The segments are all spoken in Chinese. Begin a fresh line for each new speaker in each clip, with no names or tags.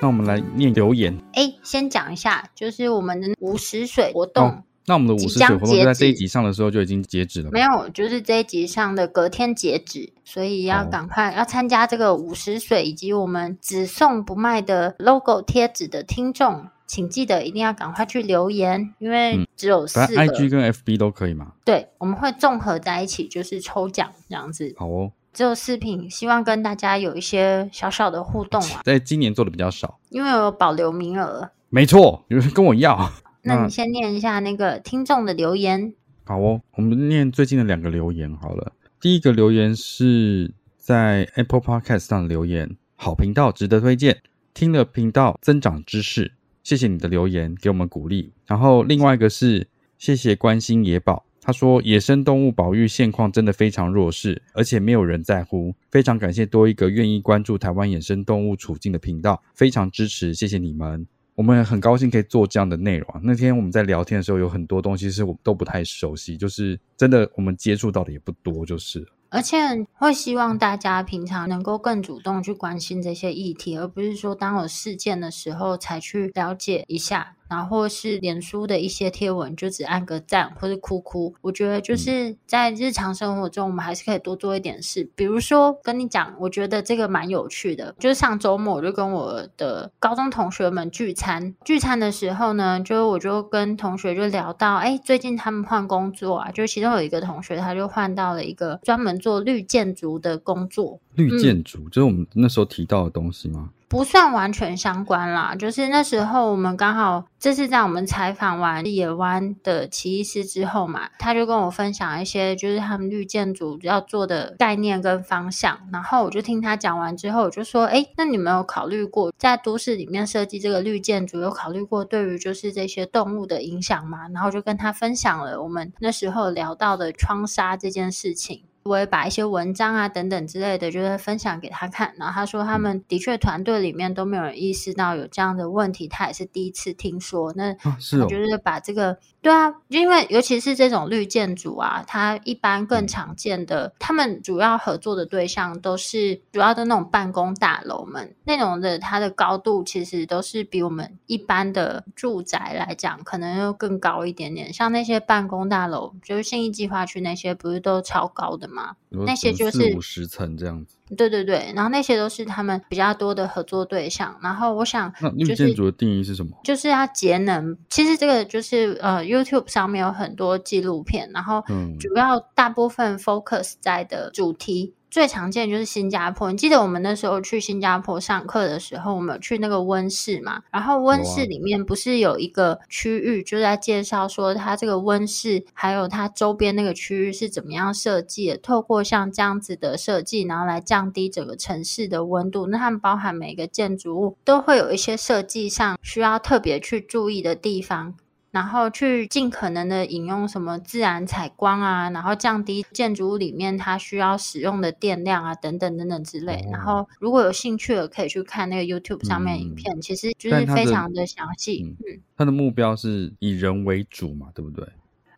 那我们来念留言。
哎，先讲一下，就是我们的五十水活动、哦。
那我们的五十水活动就在这一集上的时候就已经截止了。
没有，就是这一集上的隔天截止，所以要赶快要参加这个五十水以及我们只送不卖的 logo 贴纸的听众，请记得一定要赶快去留言，因为只有四个。
嗯、IG 跟 FB 都可以嘛？
对，我们会综合在一起，就是抽奖这样子。
好哦。
只有视频，希望跟大家有一些小小的互动啊。
在今年做的比较少，
因为有保留名额。
没错，有人跟我要。
那你先念一下那个听众的留言。
好哦，我们念最近的两个留言好了。第一个留言是在 Apple Podcast 上留言，好频道值得推荐，听了频道增长知识，谢谢你的留言，给我们鼓励。然后另外一个是谢谢关心野保。他说：“野生动物保育现况真的非常弱势，而且没有人在乎。非常感谢多一个愿意关注台湾野生动物处境的频道，非常支持，谢谢你们。我们很高兴可以做这样的内容。那天我们在聊天的时候，有很多东西是我们都不太熟悉，就是真的我们接触到的也不多，就是。
而且会希望大家平常能够更主动去关心这些议题，而不是说当有事件的时候才去了解一下。”然后是脸书的一些贴文，就只按个赞或者哭哭。我觉得就是在日常生活中，我们还是可以多做一点事。比如说跟你讲，我觉得这个蛮有趣的。就是上周末我就跟我的高中同学们聚餐，聚餐的时候呢，就我就跟同学就聊到，哎，最近他们换工作啊，就其中有一个同学他就换到了一个专门做绿建筑的工作。
绿建筑，嗯，就是我们那时候提到的东西吗？
不算完全相关啦，就是那时候我们刚好这是在我们采访完野湾的奇异师之后嘛，他就跟我分享一些就是他们绿建筑要做的概念跟方向，然后我就听他讲完之后，我就说，哎，那你们有考虑过在都市里面设计这个绿建筑，有考虑过对于就是这些动物的影响吗？然后就跟他分享了我们那时候聊到的窗纱这件事情。我也把一些文章啊等等之类的，就是分享给他看。然后他说，他们的确团队里面都没有人意识到有这样的问题，他也是第一次听说。那我就是把这个。对啊，因为尤其是这种绿建筑啊，它一般更常见的，他们主要合作的对象都是主要的那种办公大楼们那种的，它的高度其实都是比我们一般的住宅来讲，可能又更高一点点。像那些办公大楼，就是信义计划区那些，不是都超高的吗？那些就是四
五十层这样子。
对对对，然后那些都是他们比较多的合作对象。然后我想，
那绿建筑的定义是什么？
就是要节能。其实这个就是呃，YouTube 上面有很多纪录片，然后主要大部分 focus 在的主题。最常见就是新加坡，你记得我们那时候去新加坡上课的时候，我们有去那个温室嘛？然后温室里面不是有一个区域，就在介绍说它这个温室还有它周边那个区域是怎么样设计的，透过像这样子的设计，然后来降低整个城市的温度。那它们包含每个建筑物都会有一些设计上需要特别去注意的地方。然后去尽可能的引用什么自然采光啊，然后降低建筑物里面它需要使用的电量啊，等等等等之类。然后如果有兴趣的，可以去看那个 YouTube 上面影片，嗯，其实就是非常的详细。嗯，
它的目标是以人为主嘛，对不对？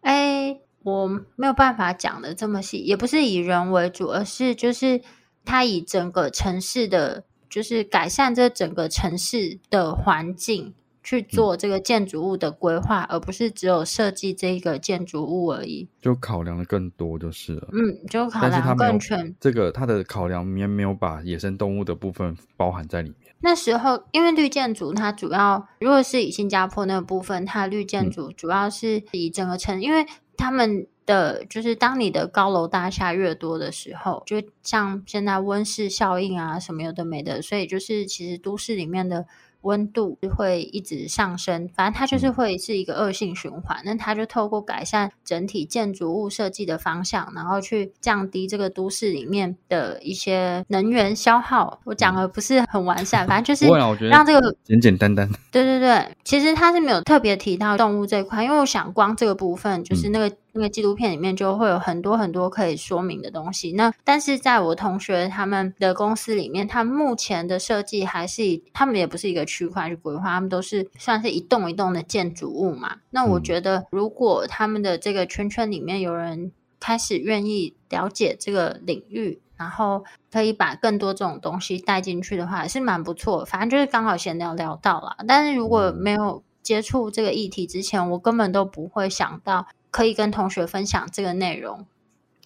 哎。我没有办法讲的这么细，也不是以人为主，而是就是它以整个城市的，就是改善这整个城市的环境。去做这个建筑物的规划，嗯、而不是只有设计这一个建筑物而已。
就考量的更多就是了。
嗯，就考量更全。
这个它的考量里面没有把野生动物的部分包含在里面。
那时候，因为绿建筑它主要，如果是以新加坡那个部分，它绿建筑主要是以整个城，嗯、因为他们的就是当你的高楼大厦越多的时候，就像现在温室效应啊什么有的没的，所以就是其实都市里面的。温度会一直上升，反正它就是会是一个恶性循环。那它就透过改善整体建筑物设计的方向，然后去降低这个都市里面的一些能源消耗。我讲的不是很完善，反正就是让这个
简简单单。
对对对，其实它是没有特别提到动物这一块，因为我想光这个部分就是那个。嗯那个纪录片里面就会有很多很多可以说明的东西。那但是在我同学他们的公司里面，他们目前的设计还是以他们也不是一个区块去规划，他们都是算是一栋一栋的建筑物嘛。那我觉得，如果他们的这个圈圈里面有人开始愿意了解这个领域，然后可以把更多这种东西带进去的话，也是蛮不错。反正就是刚好闲聊聊到了。但是如果没有接触这个议题之前，我根本都不会想到。可以跟同学分享这个内容，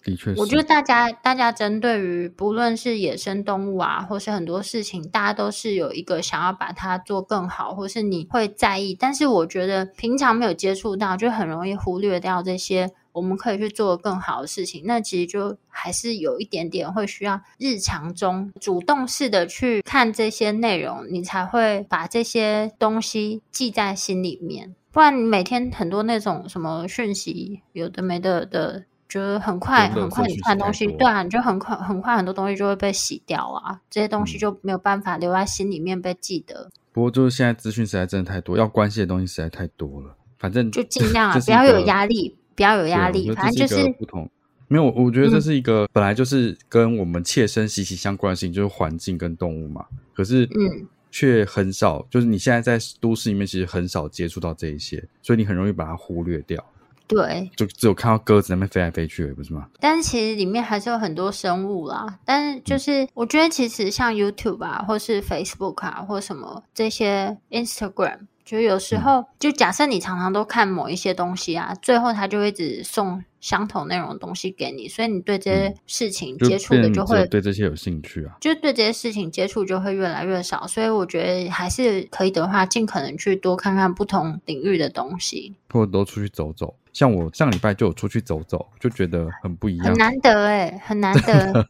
的确，
我觉得大家大家针对于不论是野生动物啊，或是很多事情，大家都是有一个想要把它做更好，或是你会在意。但是我觉得平常没有接触到，就很容易忽略掉这些我们可以去做更好的事情。那其实就还是有一点点会需要日常中主动式的去看这些内容，你才会把这些东西记在心里面。不然你每天很多那种什么讯息，有的没的的，就是很快很快你看东西，对啊，你就很快很快很多东西就会被洗掉啊，这些东西就没有办法留在心里面被记得。嗯、不
过就是现在资讯实在真的太多，要关心的东西实在太多了。反正
就尽量啊，不要有压力，不要有压力。反正就是
不同，没有，我觉得这是一个、嗯、本来就是跟我们切身息息相关的事情，就是环境跟动物嘛。可是嗯。却很少，就是你现在在都市里面，其实很少接触到这一些，所以你很容易把它忽略掉。
对，
就只有看到鸽子在那边飞来飞去，不是吗？
但是其实里面还是有很多生物啦。但是就是我觉得，其实像 YouTube 啊，或是 Facebook 啊，或什么这些 Instagram。就有时候，就假设你常常都看某一些东西啊，最后它就会一直送相同内容的东西给你，所以你对这些事情接触的就
会、对这些有兴趣啊，
就对这些事情接触就会越来越少。所以我觉得还是可以的话，尽可能去多看看不同领域的东西，
或者多出去走走。像我上礼拜就有出去走走，就觉得很不一样，
很难得哎，很难得，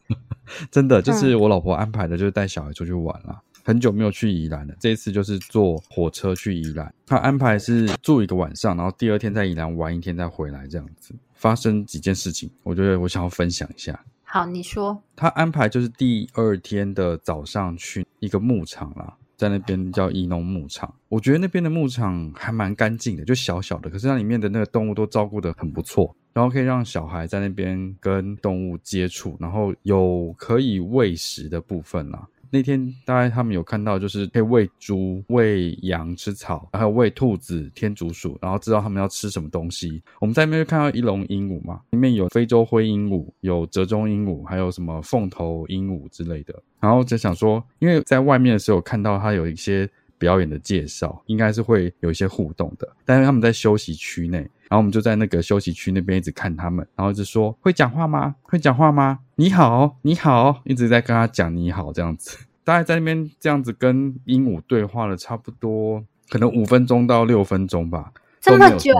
真的就是我老婆安排的，就是带小孩出去玩了。很久没有去宜兰了，这一次就是坐火车去宜兰。他安排是住一个晚上，然后第二天在宜兰玩一天再回来，这样子。发生几件事情，我觉得我想要分享一下。
好，你说。
他安排就是第二天的早上去一个牧场啦，在那边叫伊农牧场。我觉得那边的牧场还蛮干净的，就小小的，可是那里面的那个动物都照顾得很不错，然后可以让小孩在那边跟动物接触，然后有可以喂食的部分啦。那天大概他们有看到，就是可以喂猪、喂羊吃草，还有喂兔子、天竺鼠，然后知道他们要吃什么东西。我们在那边就看到一笼鹦鹉嘛，里面有非洲灰鹦鹉、有折中鹦鹉，还有什么凤头鹦鹉之类的。然后就想说，因为在外面的时候看到它有一些表演的介绍，应该是会有一些互动的。但是他们在休息区内，然后我们就在那个休息区那边一直看他们，然后就说：“会讲话吗？会讲话吗？”你好，你好，一直在跟他讲你好这样子，大概在那边这样子跟鹦鹉对话了差不多，可能五分钟到六分钟吧，
这么久，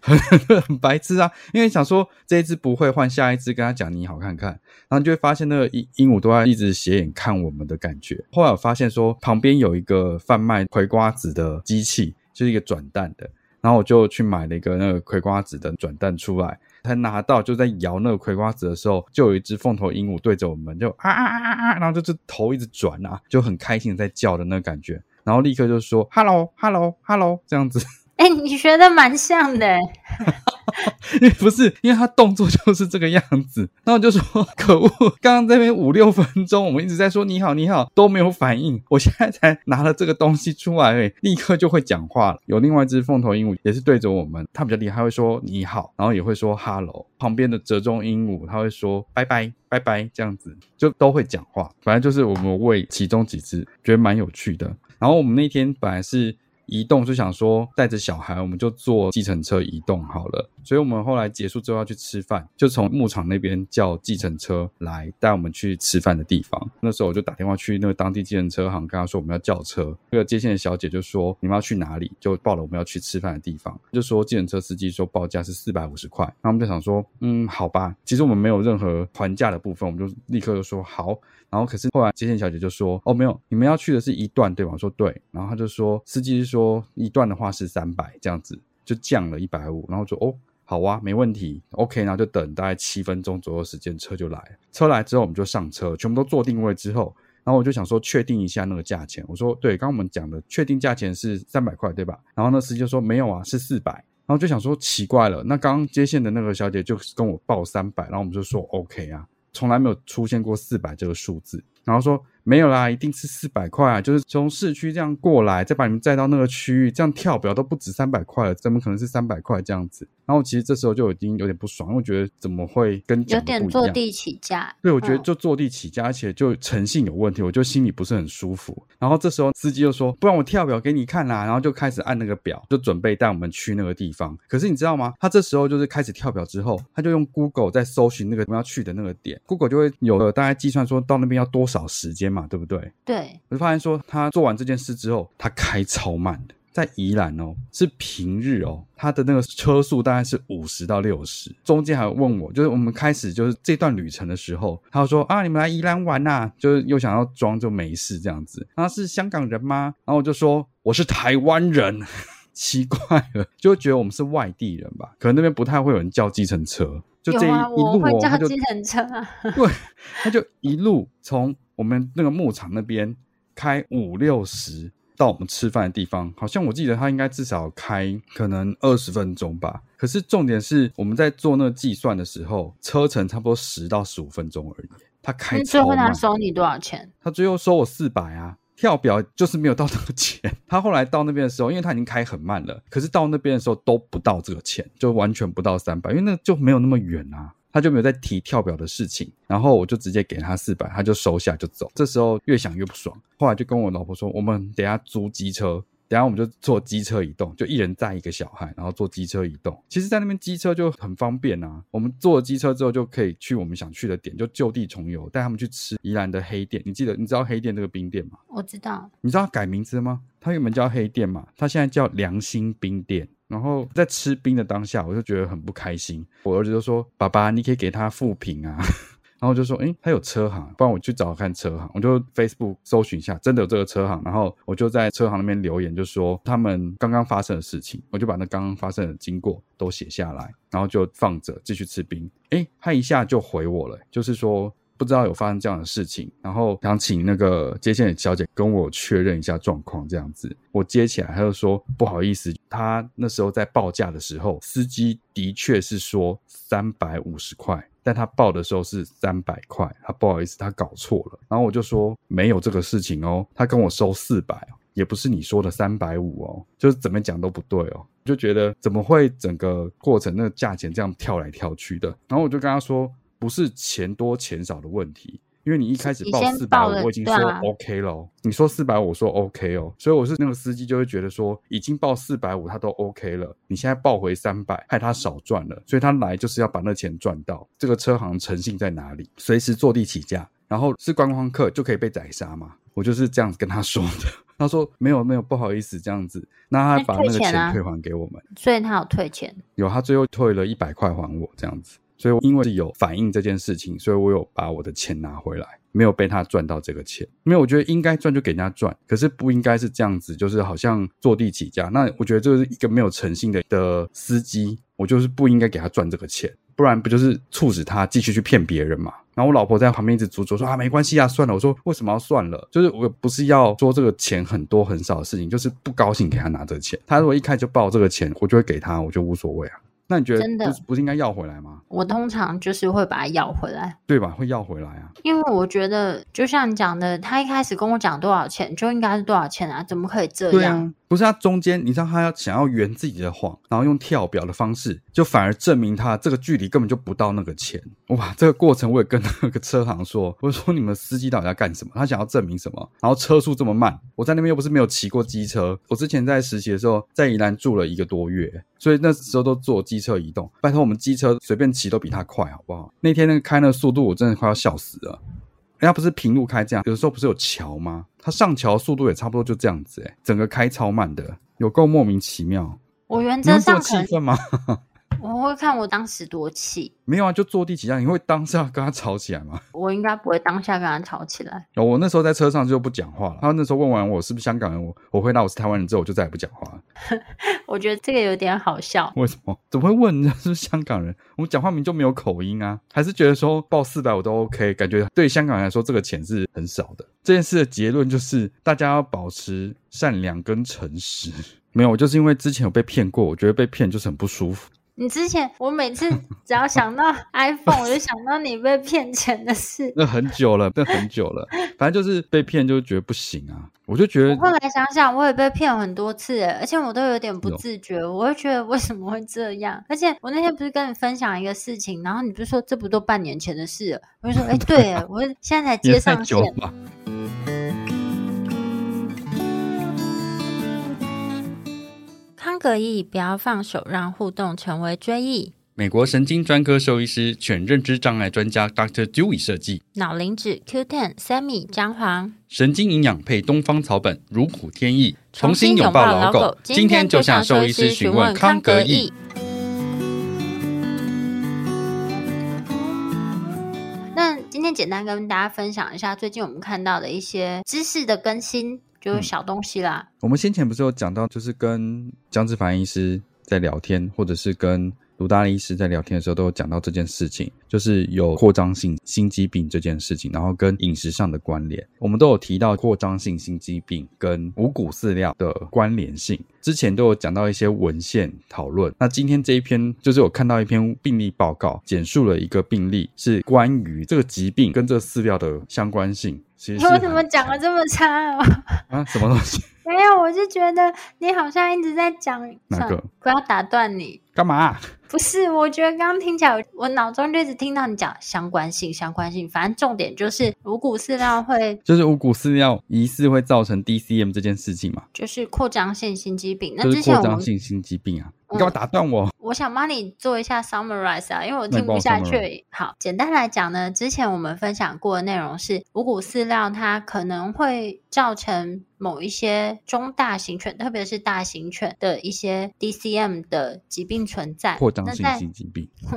很白痴啊！因为想说这一只不会，换下一只跟他讲你好看看，然后你就会发现那个鹦鹦鹉都在一直斜眼看我们的感觉。后来我发现说旁边有一个贩卖葵瓜子的机器，就是一个转蛋的，然后我就去买了一个那个葵瓜子的转蛋出来。他拿到，就在摇那个葵瓜子的时候，就有一只凤头鹦鹉对着我们，就啊啊啊啊啊，然后就是头一直转啊，就很开心在叫的那个感觉，然后立刻就说 “hello hello hello” 这样子，
哎、你学的蛮像的。
不是，因为他动作就是这个样子，然后我就说可恶，刚刚这边五六分钟，我们一直在说你好你好都没有反应，我现在才拿了这个东西出来，哎，立刻就会讲话了。有另外一只凤头鹦鹉也是对着我们，它比较厉害，会说你好，然后也会说哈喽。旁边的折中鹦鹉它会说拜拜拜拜这样子，就都会讲话。反正就是我们喂其中几只，觉得蛮有趣的。然后我们那天本来是。移动就想说带着小孩，我们就坐计程车移动好了。所以我们后来结束之后要去吃饭，就从牧场那边叫计程车来带我们去吃饭的地方。那时候我就打电话去那个当地计程车行，跟他说我们要叫车。那个接线的小姐就说你们要去哪里？就报了我们要去吃饭的地方。就说计程车司机说报价是四百五十块。那我们就想说，嗯，好吧。其实我们没有任何还价的部分，我们就立刻就说好。然后可是后来接线小姐就说，哦，没有，你们要去的是一段对吧？我说对。然后他就说司机是说一段的话是三百这样子，就降了一百五。然后就哦。好啊，没问题，OK，然后就等大概七分钟左右时间，车就来。车来之后，我们就上车，全部都坐定位之后，然后我就想说确定一下那个价钱。我说对，刚刚我们讲的确定价钱是三百块，对吧？然后那司机就说没有啊，是四百。然后就想说奇怪了，那刚刚接线的那个小姐就跟我报三百，然后我们就说 OK 啊，从来没有出现过四百这个数字。然后说没有啦，一定是四百块啊！就是从市区这样过来，再把你们载到那个区域，这样跳表都不止三百块了，怎么可能是三百块这样子？然后其实这时候就已经有点不爽，因为我觉得怎么会跟？有点
坐地起价。
对，我觉得就坐地起价，而且就诚信有问题，我就心里不是很舒服。然后这时候司机就说：“不然我跳表给你看啦。”然后就开始按那个表，就准备带我们去那个地方。可是你知道吗？他这时候就是开始跳表之后，他就用 Google 在搜寻那个我们要去的那个点，Google 就会有了大概计算说到那边要多少时间嘛，对不对？
对，
我就发现说，他做完这件事之后，他开超慢的，在宜兰哦，是平日哦，他的那个车速大概是五十到六十，中间还问我，就是我们开始就是这段旅程的时候，他说啊，你们来宜兰玩呐、啊，就是又想要装就没事这样子，他是香港人吗？然后我就说我是台湾人，奇怪了，就觉得我们是外地人吧，可能那边不太会有人叫计程车。就这一,
啊、
一路哦，
叫计程车。啊，
对，他就一路从我们那个牧场那边开五六十到我们吃饭的地方，好像我记得他应该至少开可能二十分钟吧。可是重点是我们在做那个计算的时候，车程差不多十到十五分钟而已。他开
最后他收你多少钱？
他最后收我四百啊。跳表就是没有到那个钱，他后来到那边的时候，因为他已经开很慢了，可是到那边的时候都不到这个钱，就完全不到三百，因为那就没有那么远啊，他就没有再提跳表的事情，然后我就直接给他四百，他就收下就走。这时候越想越不爽，后来就跟我老婆说，我们等下租机车。等下我们就坐机车移动，就一人载一个小孩，然后坐机车移动。其实，在那边机车就很方便啊。我们坐了机车之后，就可以去我们想去的点，就就地重游，带他们去吃宜兰的黑店。你记得，你知道黑店这个冰店吗？
我知道。
你知道他改名字吗？它原本叫黑店嘛，它现在叫良心冰店。然后在吃冰的当下，我就觉得很不开心。我儿子就说：“爸爸，你可以给他负评啊。”然后就说，诶，他有车行，不然我去找看车行。我就 Facebook 搜寻一下，真的有这个车行。然后我就在车行那边留言，就说他们刚刚发生的事情，我就把那刚刚发生的经过都写下来，然后就放着继续吃冰。诶，他一下就回我了，就是说不知道有发生这样的事情，然后想请那个接线的小姐跟我确认一下状况，这样子。我接起来，他就说不好意思，他那时候在报价的时候，司机的确是说三百五十块。但他报的时候是三百块，他不好意思，他搞错了。然后我就说没有这个事情哦，他跟我收四百，也不是你说的三百五哦，就是怎么讲都不对哦。就觉得怎么会整个过程那个价钱这样跳来跳去的。然后我就跟他说，不是钱多钱少的问题。因为你一开始报四百五，我已经说 OK 了。啊、你说四百五，我说 OK 哦，所以我是那个司机就会觉得说，已经报四百五，他都 OK 了。你现在报回三百，害他少赚了，所以他来就是要把那钱赚到。这个车行诚信在哪里？随时坐地起价，然后是观光客就可以被宰杀嘛？我就是这样子跟他说的。他说没有没有，不好意思这样子，那他把那个钱退还给我们，
所以他有退钱，
有他最后退了一百块还我这样子。所以，因为是有反映这件事情，所以我有把我的钱拿回来，没有被他赚到这个钱。没有我觉得应该赚就给人家赚，可是不应该是这样子，就是好像坐地起价。那我觉得这是一个没有诚信的的司机，我就是不应该给他赚这个钱。不然不就是促使他继续去骗别人嘛？然后我老婆在旁边一直阻止说啊，没关系啊，算了。我说为什么要算了？就是我不是要说这个钱很多很少的事情，就是不高兴给他拿这个钱。他如果一开始就报这个钱，我就会给他，我就无所谓啊。那你觉得真的不是应该要回来吗？
我通常就是会把它要回来，
对吧？会要回来啊，
因为我觉得就像你讲的，他一开始跟我讲多少钱就应该是多少钱啊，怎么可以
这样？不是他中间，你知道他要想要圆自己的谎，然后用跳表的方式，就反而证明他这个距离根本就不到那个钱。哇，这个过程我也跟那个车行说，我说你们司机到底在干什么？他想要证明什么？然后车速这么慢，我在那边又不是没有骑过机车，我之前在实习的时候在宜兰住了一个多月，所以那时候都坐机车移动。拜托，我们机车随便骑都比他快，好不好？那天那个开那个速度，我真的快要笑死了。人家不是平路开这样，有的时候不是有桥吗？他上桥速度也差不多就这样子，哎整个开超慢的，有够莫名其妙。
我原则上
气氛吗？
我会看我当时多气，
没有啊，就坐地起价。你会当下跟他吵起来吗？
我应该不会当下跟他吵起来。
我那时候在车上就不讲话了。他那时候问完我是不是香港人，我我回答我是台湾人之后，我就再也不讲话了。
我觉得这个有点好笑。
为什么？怎么会问人家是不是香港人？我们讲话明明就没有口音啊，还是觉得说报四百我都 OK？感觉对香港人来说这个钱是很少的。这件事的结论就是大家要保持善良跟诚实。没有，就是因为之前有被骗过，我觉得被骗就是很不舒服。
你之前，我每次 只要想到 iPhone，我就想到你被骗钱的事。
那很久了，那很久了。反正就是被骗，就觉得不行啊。我就觉得，
我后来想想，我也被骗很多次，而且我都有点不自觉。我会觉得为什么会这样？而且我那天不是跟你分享一个事情，然后你不是说这不都半年前的事了？我就说，哎，对，我现在才接上线。康格义，不要放手，让互动成为追忆。
美国神经专科兽医师、犬认知障碍专家 Dr. Dewey 设计。
脑磷脂 Q10 Sammy 姜黄。
神经营养配东方草本，如虎添翼。重新拥抱老狗，今天就向兽医师询问康格义。
那今天简单跟大家分享一下最近我们看到的一些知识的更新。就是小东西啦、嗯。
我们先前不是有讲到，就是跟江志凡医师在聊天，或者是跟卢大力医师在聊天的时候，都有讲到这件事情，就是有扩张性心肌病这件事情，然后跟饮食上的关联。我们都有提到扩张性心肌病跟五谷饲料的关联性，之前都有讲到一些文献讨论。那今天这一篇就是我看到一篇病例报告，简述了一个病例，是关于这个疾病跟这个饲料的相关性。你为
什么讲的这么差啊？
啊，什么东西？
没有，我就觉得你好像一直在讲
哪个？
不要打断你。
干嘛啊？
不是，我觉得刚刚听起来，我脑中就一直听到你讲相关性，相关性。反正重点就是五谷饲料会，
就是五谷饲料疑似会造成 DCM 这件事情嘛？
就是扩张性心肌病。那
就是扩张性心肌病啊！你干嘛打断我？
嗯，我想帮你做一下 summarize 啊，因为我听不下去。好，简单来讲呢，之前我们分享过的内容是五谷饲料它可能会造成某一些中大型犬，特别是大型犬的一些 DCM 的疾病存在。
扩张性心肌病。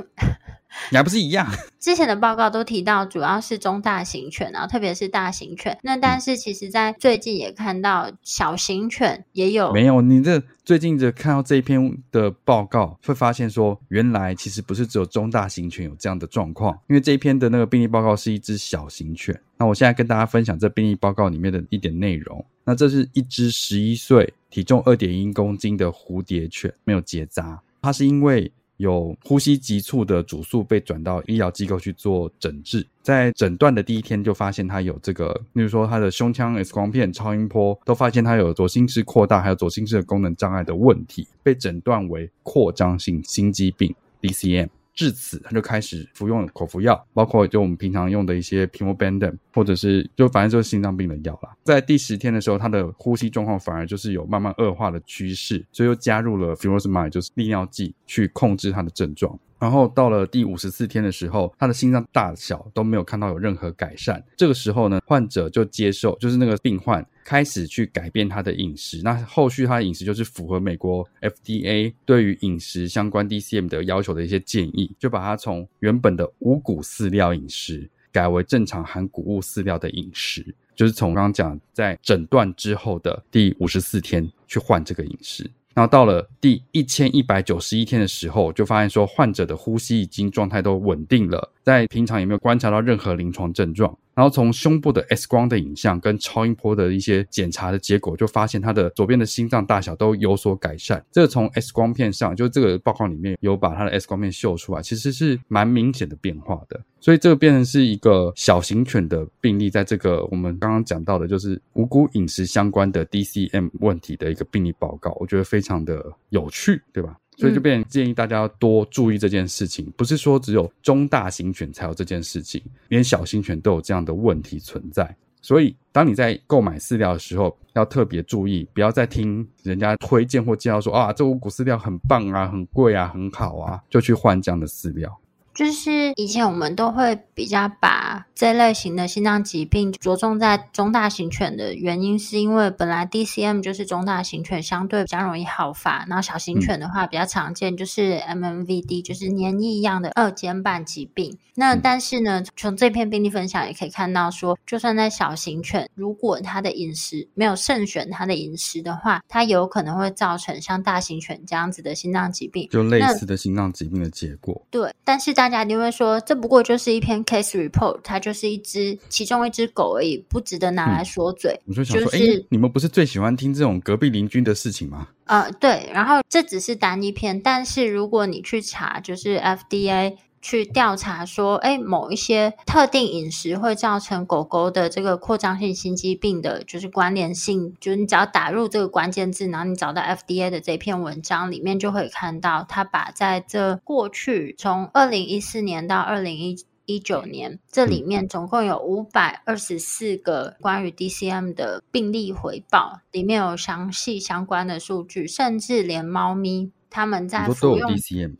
你还不是一样？
之前的报告都提到，主要是中大型犬，然后特别是大型犬。那但是其实，在最近也看到小型犬也有。
没有，你这最近的看到这一篇的报告，会发现说，原来其实不是只有中大型犬有这样的状况。因为这一篇的那个病例报告是一只小型犬。那我现在跟大家分享这病例报告里面的一点内容。那这是一只十一岁、体重二点一公斤的蝴蝶犬，没有结扎。它是因为。有呼吸急促的主诉被转到医疗机构去做诊治，在诊断的第一天就发现他有这个，例如说他的胸腔 X 光片、超音波都发现他有左心室扩大，还有左心室的功能障碍的问题，被诊断为扩张性心肌病 （DCM）。至此，他就开始服用口服药，包括就我们平常用的一些 Pimobendan，或者是就反正就是心脏病的药啦。在第十天的时候，他的呼吸状况反而就是有慢慢恶化的趋势，所以又加入了 f u r o s m i d e 就是利尿剂去控制他的症状。然后到了第五十四天的时候，他的心脏大小都没有看到有任何改善。这个时候呢，患者就接受，就是那个病患开始去改变他的饮食。那后续他的饮食就是符合美国 FDA 对于饮食相关 DCM 的要求的一些建议，就把他从原本的五谷饲料饮食改为正常含谷物饲料的饮食，就是从刚刚讲在诊断之后的第五十四天去换这个饮食。然后到了第一千一百九十一天的时候，就发现说患者的呼吸已经状态都稳定了，在平常也没有观察到任何临床症状。然后从胸部的 X 光的影像跟超音波的一些检查的结果，就发现他的左边的心脏大小都有所改善。这个从 X 光片上，就这个报告里面有把他的 X 光片秀出来，其实是蛮明显的变化的。所以这个变成是一个小型犬的病例，在这个我们刚刚讲到的，就是无辜饮食相关的 DCM 问题的一个病例报告，我觉得非常的有趣，对吧？所以就变成建议大家要多注意这件事情，不是说只有中大型犬才有这件事情，连小型犬都有这样的问题存在。所以当你在购买饲料的时候，要特别注意，不要再听人家推荐或介绍说啊，这五谷饲料很棒啊，很贵啊，很好啊，就去换这样的饲料。
就是以前我们都会比较把这类型的心脏疾病着重在中大型犬的原因，是因为本来 DCM 就是中大型犬相对比较容易好发，然后小型犬的话比较常见就是 MMVD，就是黏液样的二尖瓣疾病。那但是呢，从这篇病例分享也可以看到说，说就算在小型犬，如果它的饮食没有慎选它的饮食的话，它有可能会造成像大型犬这样子的心脏疾病，
就类似的心脏疾病的结果。
对，但是大家一定会说，这不过就是一篇 case report，它就是一只其中一只狗而已，不值得拿来说嘴。
我、嗯、就想说，哎、就是，你们不是最喜欢听这种隔壁邻居的事情吗？
呃，对。然后这只是单一篇，但是如果你去查，就是 FDA。去调查说，哎，某一些特定饮食会造成狗狗的这个扩张性心肌病的，就是关联性，就是你只要打入这个关键字，然后你找到 FDA 的这篇文章里面，就会看到他把在这过去从二零一四年到二零一九年，这里面总共有五百二十四个关于 DCM 的病例回报，里面有详细相关的数据，甚至连猫咪。他们在服用，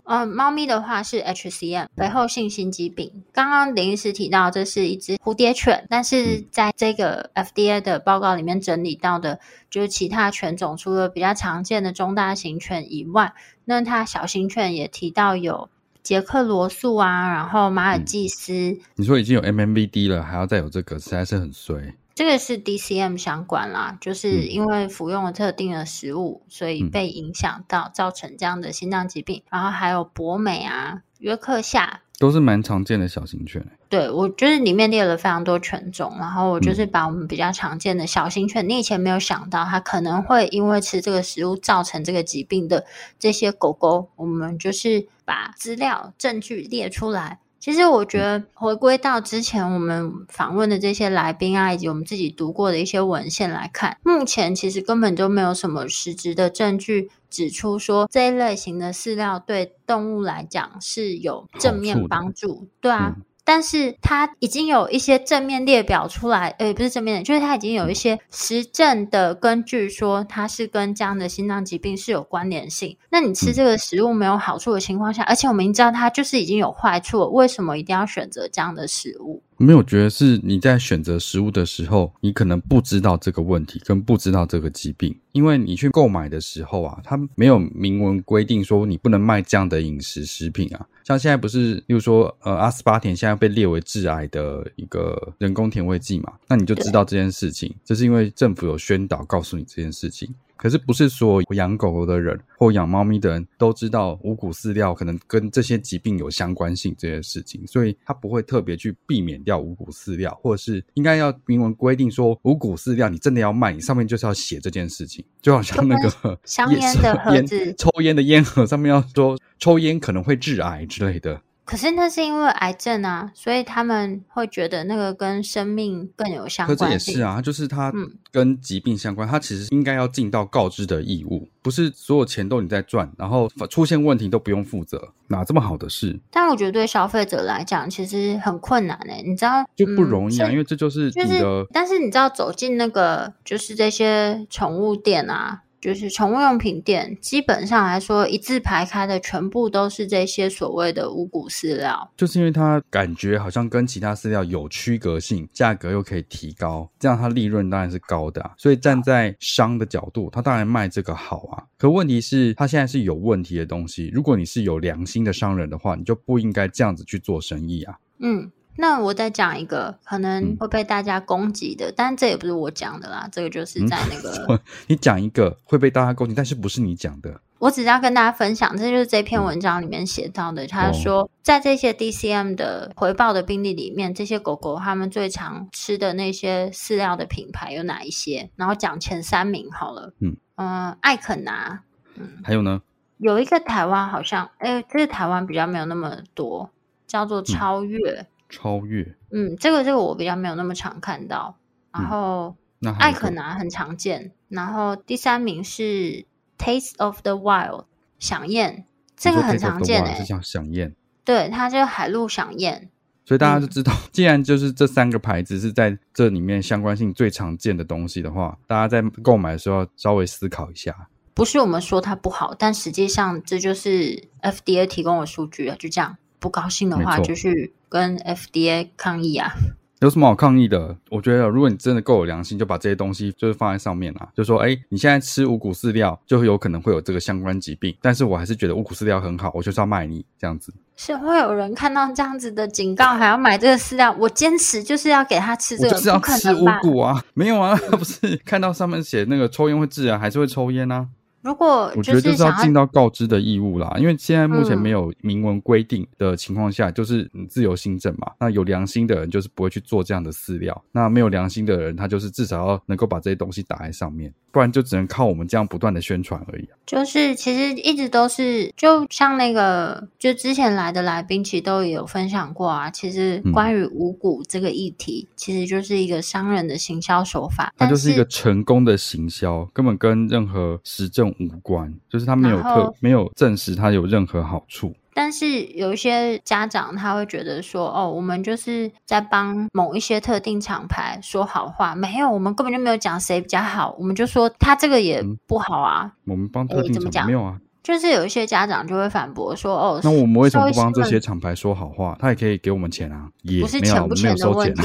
嗯，猫咪的话是 HCM，肥厚性心肌病。刚刚林医师提到这是一只蝴蝶犬，但是在这个 FDA 的报告里面整理到的，就是其他犬种，除了比较常见的中大型犬以外，那它小型犬也提到有捷克罗素啊，然后马尔济斯。嗯。
你说已经有 MMVD 了，还要再有这个，实在是很衰。
这个是 DCM 相关啦，就是因为服用了特定的食物，嗯、所以被影响到，造成这样的心脏疾病。嗯、然后还有博美啊、约克夏，
都是蛮常见的小型犬。
对，我就是里面列了非常多犬种，然后我就是把我们比较常见的小型犬，嗯、你以前没有想到它可能会因为吃这个食物造成这个疾病的这些狗狗，我们就是把资料证据列出来。其实我觉得回归到之前我们访问的这些来宾啊，以及我们自己读过的一些文献来看，目前其实根本就没有什么实质的证据指出说这一类型的饲料对动物来讲是有正面帮助，对啊。嗯但是它已经有一些正面列表出来，呃，不是正面的，就是它已经有一些实证的根据，说它是跟这样的心脏疾病是有关联性。那你吃这个食物没有好处的情况下，而且我们已经知道它就是已经有坏处了，为什么一定要选择这样的食物？
没有觉得是你在选择食物的时候，你可能不知道这个问题，跟不知道这个疾病，因为你去购买的时候啊，它没有明文规定说你不能卖这样的饮食食品啊。像现在不是，例如说，呃，阿斯巴甜现在被列为致癌的一个人工甜味剂嘛，那你就知道这件事情，这是因为政府有宣导告诉你这件事情。可是不是说养狗狗的人或养猫咪的人都知道五谷饲料可能跟这些疾病有相关性这些事情，所以他不会特别去避免掉五谷饲料，或者是应该要明文规定说五谷饲料你真的要卖，你上面就是要写这件事情，就好像那个
香烟的盒子、
抽烟的烟盒上面要说抽烟可能会致癌之类的。
可是那是因为癌症啊，所以他们会觉得那个跟生命更有相关。
可这也是啊，就是它跟疾病相关，它、嗯、其实应该要尽到告知的义务，不是所有钱都你在赚，然后出现问题都不用负责，哪这么好的事？
但我觉得对消费者来讲，其实很困难诶，你知道
就不容易啊，嗯、因为这就是你的、
就是。但是你知道走进那个就是这些宠物店啊。就是宠物用品店，基本上来说，一字排开的全部都是这些所谓的五谷饲料。
就是因为它感觉好像跟其他饲料有区隔性，价格又可以提高，这样它利润当然是高的啊。所以站在商的角度，它当然卖这个好啊。可问题是，它现在是有问题的东西。如果你是有良心的商人的话，你就不应该这样子去做生意啊。
嗯。那我再讲一个可能会被大家攻击的，嗯、但这也不是我讲的啦，这个就是在那个、
嗯、你讲一个会被大家攻击，但是不是你讲的。
我只是要跟大家分享，这就是这篇文章里面写到的。嗯、他说，在这些 DCM 的回报的病例里面，这些狗狗它们最常吃的那些饲料的品牌有哪一些？然后讲前三名好了。嗯嗯、呃，爱肯拿。嗯，
还有呢？
有一个台湾好像，哎，这个台湾比较没有那么多，叫做超越。嗯、
超越。
嗯，这个这个我比较没有那么常看到。然后，嗯、爱肯拿很常见。然后第三名是。Taste of the Wild，响宴，这个很常见诶，
是像饗宴，
对，它叫海陆响宴，
所以大家就知道，嗯，既然就是这三个牌子是在这里面相关性最常见的东西的话，大家在购买的时候要稍微思考一下。
不是我们说它不好，但实际上这就是 FDA 提供的数据啊，就这样，不高兴的话就去跟 FDA 抗议啊。
有什么好抗议的？我觉得，如果你真的够有良心，就把这些东西就是放在上面啦。就说，哎，你现在吃五谷饲料，就有可能会有这个相关疾病。但是我还是觉得五谷饲料很好，我就是要卖你这样子。
是会有人看到这样子的警告，还要买这个饲料？我坚持就是要给他吃这个，
就是要吃五谷啊！没有啊，不是看到上面写那个抽烟会致癌，还是会抽烟啊？
如果
我觉得就是要尽到告知的义务啦，因为现在目前没有明文规定的情况下，就是你自由新政嘛。那有良心的人就是不会去做这样的饲料，那没有良心的人，他就是至少要能够把这些东西打在上面，不然就只能靠我们这样不断的宣传而已。
就是其实一直都是，就像那个就之前来的来宾，其实都有分享过啊。其实关于五谷这个议题，嗯、其实就是一个商人的行销手法，
它就是一个成功的行销，根本跟任何实证无关，就是它没有特没有证实它有任何好处。
但是有一些家长他会觉得说，哦，我们就是在帮某一些特定厂牌说好话，没有，我们根本就没有讲谁比较好，我们就说他这个也不好啊。
嗯、我们帮特定厂牌没有啊。
就是有一些家长就会反驳说：“哦，
那我们为什么不帮这些厂牌说好话？他也可以给我们钱啊，也
不是钱不钱的问题，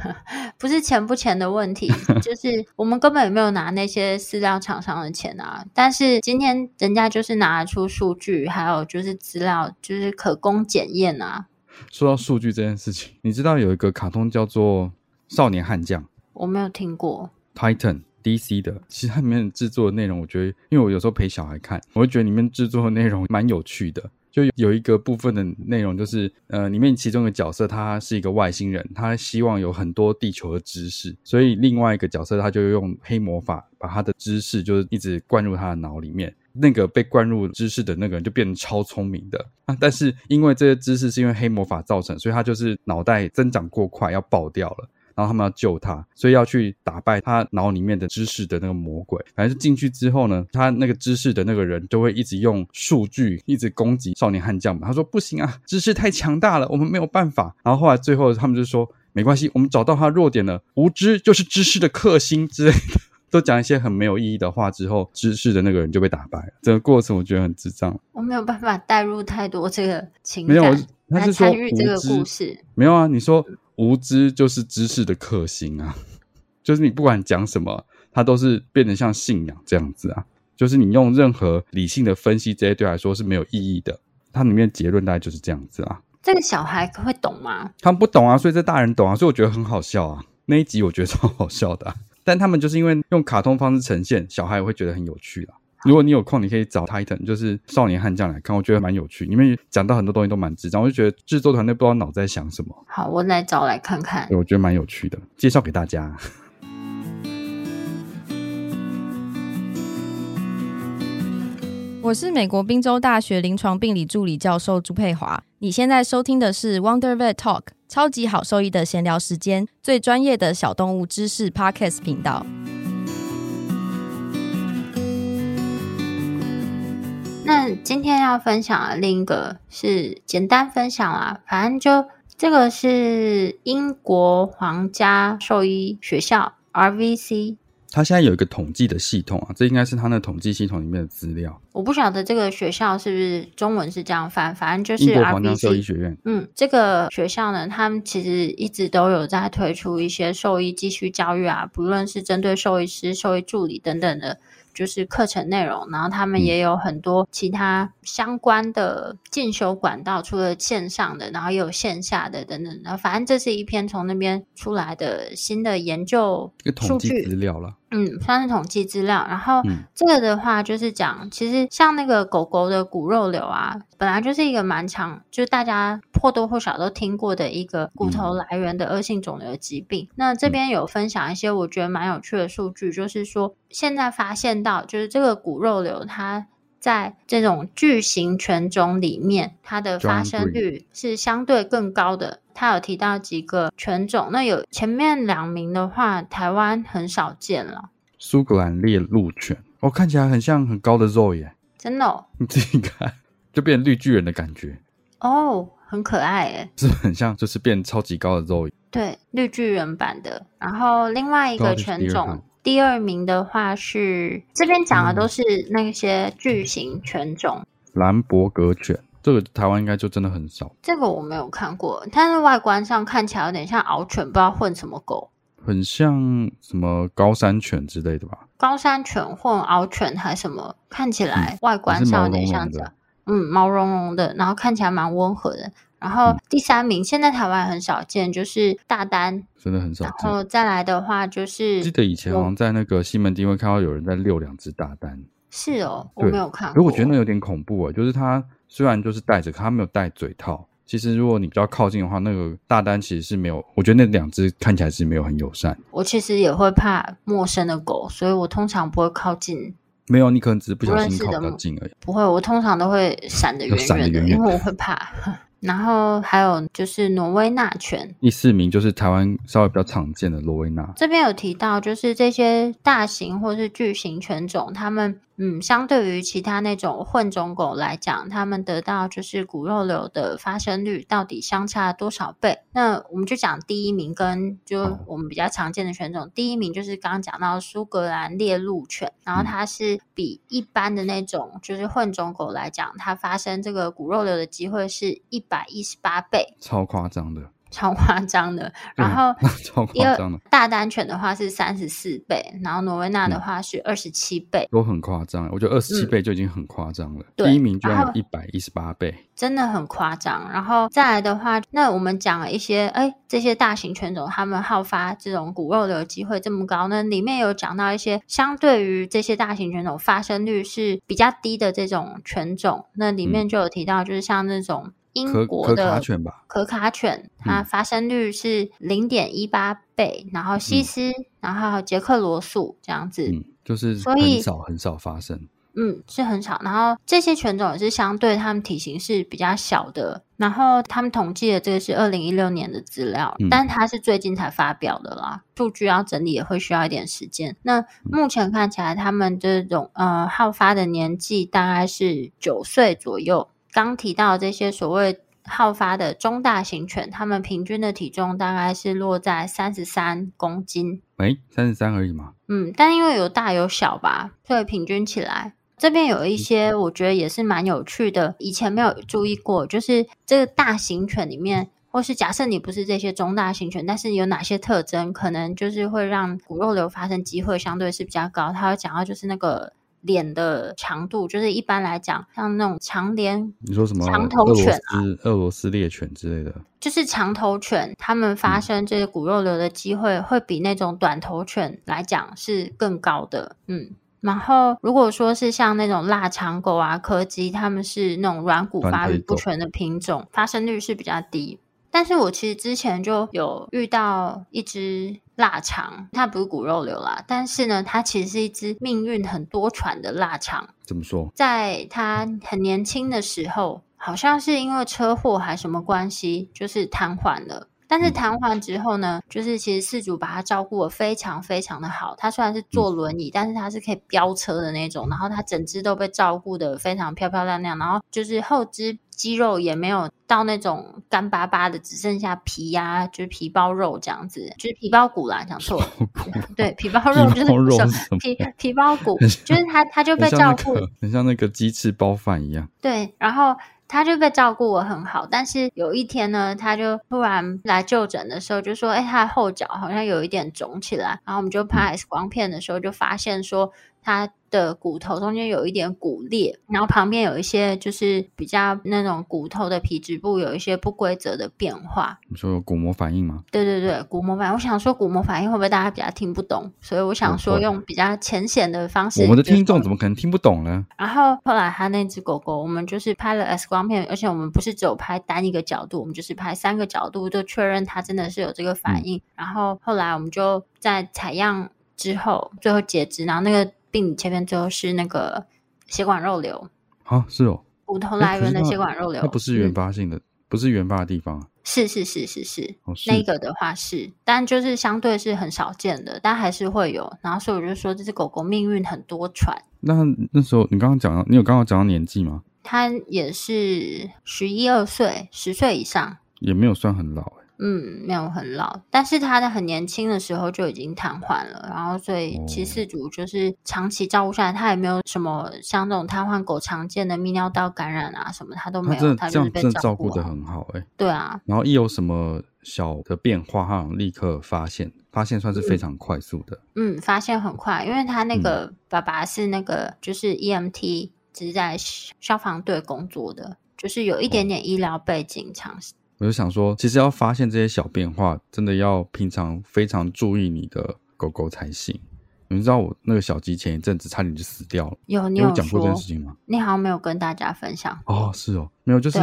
不是钱不钱的问题，就 是我们根本也没有拿那些饲料厂商的钱啊。但是今天人家就是拿出数据，还有就是资料，就是可供检验啊。
说到数据这件事情，你知道有一个卡通叫做《少年悍将》，
我没有听过
Titan。” DC 的，其实它里面制作的内容，我觉得，因为我有时候陪小孩看，我会觉得里面制作的内容蛮有趣的。就有一个部分的内容，就是呃，里面其中一个角色他是一个外星人，他希望有很多地球的知识，所以另外一个角色他就用黑魔法把他的知识就是一直灌入他的脑里面。那个被灌入知识的那个人就变得超聪明的啊，但是因为这些知识是因为黑魔法造成，所以他就是脑袋增长过快要爆掉了。然后他们要救他，所以要去打败他脑里面的知识的那个魔鬼。反正进去之后呢，他那个知识的那个人就会一直用数据一直攻击少年悍将嘛。他说不行啊，知识太强大了，我们没有办法。然后后来最后他们就说没关系，我们找到他弱点了，无知就是知识的克星之类的，都讲一些很没有意义的话之后，知识的那个人就被打败了。整个过程我觉得很智障，
我没有办法带入太多这个情感，
没有，他是说
参与这个故事，
没有啊，你说。无知就是知识的克星啊，就是你不管讲什么，它都是变得像信仰这样子啊。就是你用任何理性的分析，这些对来说是没有意义的。它里面结论大概就是这样子啊。
这个小孩会懂吗？
他们不懂啊，所以这大人懂啊，所以我觉得很好笑啊。那一集我觉得超好笑的啊，但他们就是因为用卡通方式呈现，小孩也会觉得很有趣啊。如果你有空，你可以找 Titan，就是少年悍将来看，我觉得蛮有趣。里面讲到很多东西都蛮智障，我就觉得制作团队不知道脑子在想什么。
好，我来找来看看。
对，我觉得蛮有趣的，介绍给大家。
我是美国宾州大学临床病理助理教授朱佩华。你现在收听的是 Wonder Vet Talk，超级好兽医的闲聊时间，最专业的小动物知识 Podcast 频道。
那今天要分享的另一个是简单分享啦，反正就这个是英国皇家兽医学校 RVC，
它现在有一个统计的系统啊，这应该是它那统计系统里面的资料。
我不晓得这个学校是不是中文是这样翻，反正就是 RVC，
英国皇家兽医学院。
嗯，这个学校呢，他们其实一直都有在推出一些兽医继续教育啊，不论是针对兽医师、兽医助理等等的。就是课程内容，然后他们也有很多其他相关的进修管道，除了线上的，然后也有线下的等等。然后反正这是一篇从那边出来的新的研究数据
资料了。
嗯，算是统计资料。然后这个的话，就是讲，其实像那个狗狗的骨肉瘤啊，本来就是一个蛮强，就是大家或多或少都听过的一个骨头来源的恶性肿瘤疾病。嗯、那这边有分享一些我觉得蛮有趣的数据，就是说现在发现到，就是这个骨肉瘤它在这种巨型犬种里面，它的发生率是相对更高的。他有提到几个犬种，那有前面两名的话，台湾很少见了。
苏格兰猎鹿犬，哦，看起来很像很高的肉耶，
真的哦。
你自己看，就变成绿巨人的感觉。
哦，很可爱耶，
是很像，就是变超级高的肉。
对，绿巨人版的。然后另外一个犬种，第二名的话是这边讲的都是那些巨型犬种，
兰博格犬。这个台湾应该就真的很少，
这个我没有看过，但是外观上看起来有点像獒犬，不知道混什么狗，
很像什么高山犬之类的吧？
高山犬混獒犬还是什么？看起来外观上有点像这样，嗯，毛茸茸的，然后看起来蛮温和的。然后第三名，嗯、现在台湾很少见，就是大单，
真的很少见。
然后再来的话，就是
记得以前好像在那个西门町会看到有人在遛两只大单，
是哦，我没有看过。
可我觉得那有点恐怖啊，就是它。虽然就是戴着，它没有戴嘴套。其实如果你比较靠近的话，那个大单其实是没有。我觉得那两只看起来是没有很友善。
我其实也会怕陌生的狗，所以我通常不会靠近。
没有，你可能只是不小心靠得近而已。
不会，我通常都会闪得远远的，远远的，因为我会怕。然后还有就是挪威纳犬，
第四名就是台湾稍微比较常见的挪威纳。
这边有提到，就是这些大型或是巨型犬种，它们。嗯，相对于其他那种混种狗来讲，它们得到就是骨肉瘤的发生率到底相差多少倍？那我们就讲第一名跟就我们比较常见的犬种，哦、第一名就是刚刚讲到苏格兰猎鹿犬，然后它是比一般的那种就是混种狗来讲，它发生这个骨肉瘤的机会是一百一十八倍，
超夸张的。
超夸张的，然后 第二大单犬的话是三十四倍，然后挪威纳的话是二十七倍，
都很夸张。我觉得二十七倍就已经很夸张了。嗯、第一名居然有一百一十八倍，
真的很夸张。然后再来的话，那我们讲了一些，哎，这些大型犬种它们好发这种骨肉瘤的机会这么高，那里面有讲到一些相对于这些大型犬种发生率是比较低的这种犬种，那里面就有提到，就是像那种。英国的可卡犬吧，可卡犬它发生率是零点一八倍，嗯、然后西施，嗯、然后杰克罗素这样子，
嗯，就是所以很少很少发生，
嗯，是很少。然后这些犬种也是相对它们体型是比较小的，然后他们统计的这个是二零一六年的资料，嗯、但它是最近才发表的啦，数据要整理也会需要一点时间。那目前看起来，他们这种呃好发的年纪大概是九岁左右。刚提到这些所谓好发的中大型犬，它们平均的体重大概是落在三十三公斤。
诶，三十三而已嘛。
嗯，但因为有大有小吧，所以平均起来，这边有一些我觉得也是蛮有趣的，以前没有注意过，就是这个大型犬里面，或是假设你不是这些中大型犬，但是有哪些特征可能就是会让骨肉瘤发生机会相对是比较高。他会讲到就是那个。脸的长度，就是一般来讲，像那种长脸，
你说什么
长头犬啊，
俄罗斯猎犬之类的，
就是长头犬，它们发生这些骨肉瘤的机会会比那种短头犬来讲是更高的。嗯，然后如果说是像那种腊肠狗啊、柯基，它们是那种软骨发育不全的品种，发生率是比较低。但是我其实之前就有遇到一只腊肠，它不是骨肉瘤啦，但是呢，它其实是一只命运很多舛的腊肠。
怎么说？
在它很年轻的时候，好像是因为车祸还是什么关系，就是瘫痪了。但是瘫痪之后呢，就是其实饲主把它照顾得非常非常的好。它虽然是坐轮椅，但是它是可以飙车的那种。然后它整只都被照顾得非常漂漂亮亮。然后就是后肢肌肉也没有到那种干巴巴的，只剩下皮呀、啊，就是皮包肉这样子，就是皮包骨啦，讲错了。对，皮包肉就是皮皮包骨，就是他他就被照顾，
很像那个鸡翅包饭一样。
对，然后。他就被照顾得很好，但是有一天呢，他就突然来就诊的时候就说：“哎，他的后脚好像有一点肿起来。”然后我们就拍 X 光片的时候就发现说，它的骨头中间有一点骨裂，然后旁边有一些就是比较那种骨头的皮质部有一些不规则的变化。
你说有骨膜反应吗？
对对对，骨膜反应。我想说骨膜反应会不会大家比较听不懂？所以我想说用比较浅显的方式。
我们的听众怎么可能听不懂呢？
然后后来他那只狗狗，我们就是拍了 X 光片，而且我们不是只有拍单一个角度，我们就是拍三个角度，就确认它真的是有这个反应。嗯、然后后来我们就在采样之后，最后截肢，然后那个。病理切片最后是那个血管肉瘤
啊，是哦，
骨头来源的血管肉瘤，
它不是原发性的，嗯、不是原发的地方，
是是是是是，哦、是那个的话是，但就是相对是很少见的，但还是会有。然后所以我就说，这只狗狗命运很多舛。
那那时候你刚刚讲到，你有刚刚讲到年纪吗？
它也是十一二岁，十岁以上，
也没有算很老哎。
嗯，没有很老，但是他在很年轻的时候就已经瘫痪了，然后所以其饲主就是长期照顾下来，他也没有什么像那种瘫痪狗常见的泌尿道感染啊什么，他都没有，他就是被照顾的
很好，哎，
对啊，
然后一有什么小的变化，他立刻发现，发现算是非常快速的，
嗯，嗯，发现很快，因为他那个爸爸是那个就是 EMT，只是在消防队工作的，就是有一点点医疗背景，长时。
我就想说，其实要发现这些小变化，真的要平常非常注意你的狗狗才行。你知道我那个小鸡前一阵子差点就死掉了，
有你有
讲过这件事情吗？
你好像没有跟大家分享。
哦，是哦，没有，就是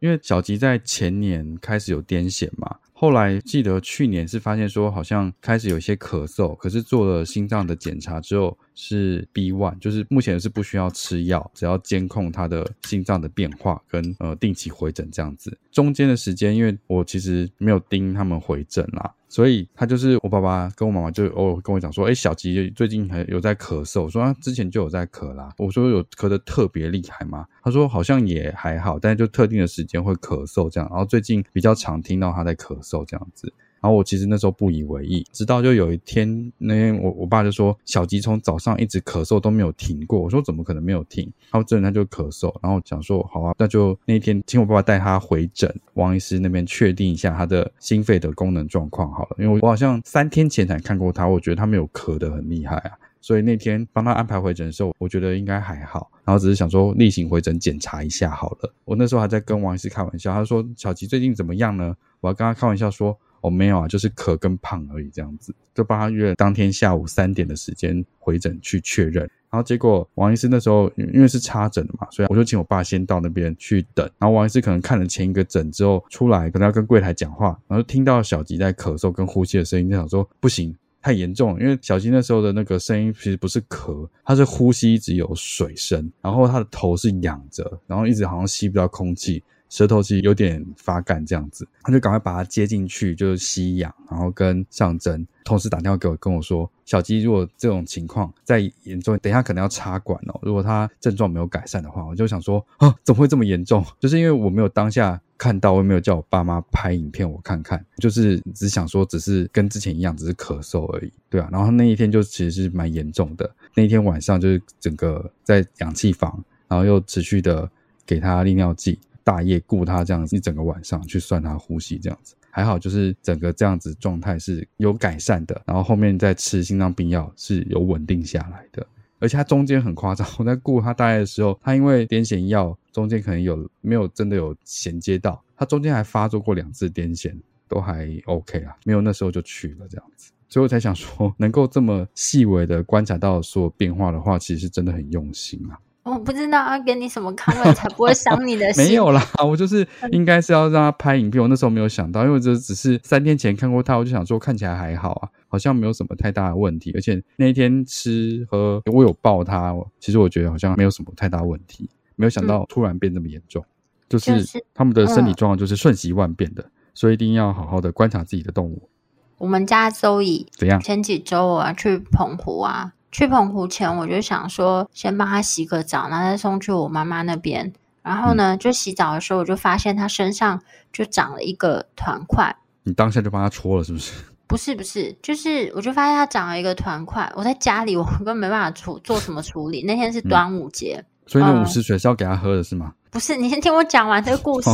因为小鸡在前年开始有癫痫嘛。后来记得去年是发现说好像开始有一些咳嗽，可是做了心脏的检查之后是 B one，就是目前是不需要吃药，只要监控他的心脏的变化跟呃定期回诊这样子。中间的时间，因为我其实没有盯他们回诊啦。所以他就是我爸爸跟我妈妈就偶尔跟我讲说，哎，小吉最近还有在咳嗽，我说他之前就有在咳啦。我说有咳的特别厉害吗？他说好像也还好，但是就特定的时间会咳嗽这样。然后最近比较常听到他在咳嗽这样子。然后我其实那时候不以为意，直到就有一天，那天我我爸就说小吉从早上一直咳嗽都没有停过。我说怎么可能没有停？然后这人他就咳嗽，然后想说好啊，那就那天请我爸爸带他回诊，王医师那边确定一下他的心肺的功能状况好了。因为我好像三天前才看过他，我觉得他没有咳得很厉害啊，所以那天帮他安排回诊的时候，我觉得应该还好。然后只是想说例行回诊检查一下好了。我那时候还在跟王医师开玩笑，他说小吉最近怎么样呢？我还跟他开玩笑说。我、哦、没有啊，就是咳跟胖而已，这样子就帮他约当天下午三点的时间回诊去确认。然后结果王医师那时候因为是插诊的嘛，所以我就请我爸先到那边去等。然后王医师可能看了前一个诊之后出来，可能要跟柜台讲话，然后听到小吉在咳嗽跟呼吸的声音，就想说不行，太严重了。因为小吉那时候的那个声音其实不是咳，他是呼吸一直有水声，然后他的头是仰着，然后一直好像吸不到空气。舌头其实有点发干，这样子，他就赶快把它接进去，就是吸氧，然后跟上针。同时打电话给我，跟我说，小鸡如果这种情况再严重，等一下可能要插管哦。如果他症状没有改善的话，我就想说啊，怎么会这么严重？就是因为我没有当下看到，我也没有叫我爸妈拍影片我看看，就是只想说，只是跟之前一样，只是咳嗽而已，对啊。然后那一天就其实是蛮严重的，那一天晚上就是整个在氧气房，然后又持续的给他利尿剂。大夜顾他这样子一整个晚上去算他呼吸这样子，还好就是整个这样子状态是有改善的，然后后面再吃心脏病药是有稳定下来的，而且他中间很夸张，我在顾他大夜的时候，他因为癫痫药中间可能有没有真的有衔接到，他中间还发作过两次癫痫，都还 OK 啊，没有那时候就去了这样子，所以我才想说 能够这么细微的观察到所有变化的话，其实真的很用心啊。
我不知道要给你什么康慰，才不会伤你的 心。
没有啦，我就是应该是要让他拍影片。我那时候没有想到，因为这只是三天前看过他，我就想说看起来还好啊，好像没有什么太大的问题。而且那一天吃喝，我有抱他，其实我觉得好像没有什么太大问题。没有想到突然变这么严重，嗯、就是他们的身体状况就是瞬息万变的，所以一定要好好的观察自己的动物。
我们家周乙
怎样？
前几周我要去澎湖啊。去澎湖前，我就想说先帮他洗个澡，然后再送去我妈妈那边。然后呢，嗯、就洗澡的时候，我就发现他身上就长了一个团块。
你当下就帮他搓了，是不是？
不是，不是，就是我就发现他长了一个团块。我在家里，我根本没办法处做什么处理。那天是端午节，嗯、
所以那午时水是要给他喝的是吗？
不是，你先听我讲完这个故事。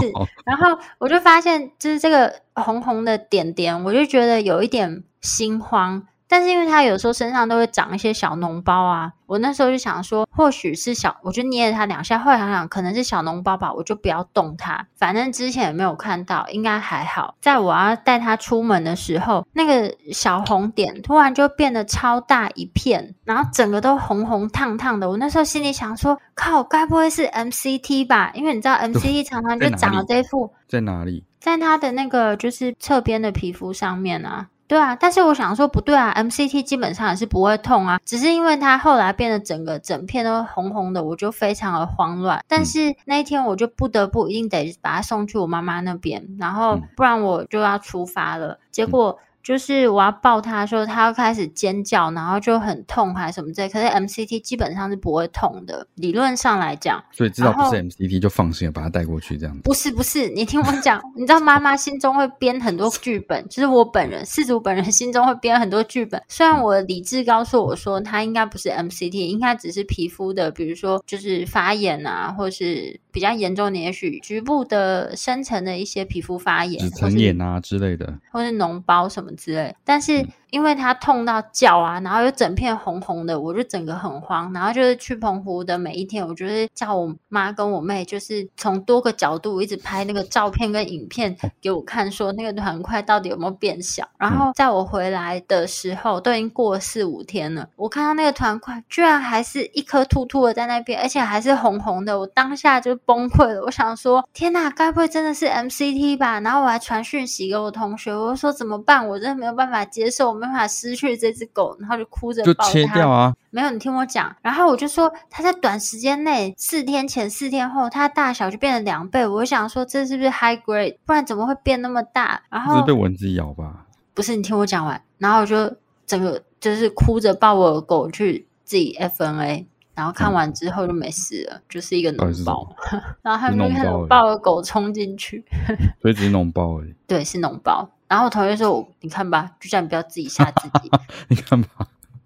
然后我就发现，就是这个红红的点点，我就觉得有一点心慌。但是因为他有时候身上都会长一些小脓包啊，我那时候就想说，或许是小，我就捏了他两下，后来想想可能是小脓包吧，我就不要动它，反正之前也没有看到，应该还好。在我要带他出门的时候，那个小红点突然就变得超大一片，然后整个都红红烫烫的。我那时候心里想说，靠，该不会是 MCT 吧？因为你知道 MCT 常常就长了这一副，
在哪里？
在他的那个就是侧边的皮肤上面啊。对啊，但是我想说不对啊，MCT 基本上也是不会痛啊，只是因为它后来变得整个整片都红红的，我就非常的慌乱。但是那一天我就不得不一定得把它送去我妈妈那边，然后不然我就要出发了。结果。就是我要抱他的时候，他要开始尖叫，然后就很痛还是什么之类。可是 MCT 基本上是不会痛的，理论上来讲。
所以知道不是 MCT 就放心了，把他带过去这样子。
不是不是，你听我讲，你知道妈妈心中会编很多剧本，就是我本人饲主本人心中会编很多剧本。虽然我的理智告诉我说他应该不是 MCT，应该只是皮肤的，比如说就是发炎啊，或是比较严重的，也许局部的深层的一些皮肤发炎、
脂层炎啊之类的，
或是脓包什么。之类，但是。因为他痛到叫啊，然后又整片红红的，我就整个很慌。然后就是去澎湖的每一天，我就是叫我妈跟我妹，就是从多个角度一直拍那个照片跟影片给我看，说那个团块到底有没有变小。然后在我回来的时候，都已经过了四五天了，我看到那个团块居然还是一颗突突的在那边，而且还是红红的，我当下就崩溃了。我想说，天呐，该不会真的是 MCT 吧？然后我还传讯息给我同学，我说怎么办？我真的没有办法接受。没办法失去这只狗，然后就哭着抱它。就切掉啊！没有，你听我讲。然后我就说，它在短时间内，四天前、四天后，它大小就变了两倍。我想说，这是不是 high grade？不然怎么会变那么大？然
后是被蚊子咬吧？
不是，你听我讲完。然后我就整个就是哭着抱我的狗去自己 FNA，然后看完之后就没事了，嗯、就是一个脓包。然后他们就看我抱着狗冲进去，
所以只是脓包而已。
对，是脓包。然后我同学说：“你看吧，就叫你不要自己吓自己。
你看吧。”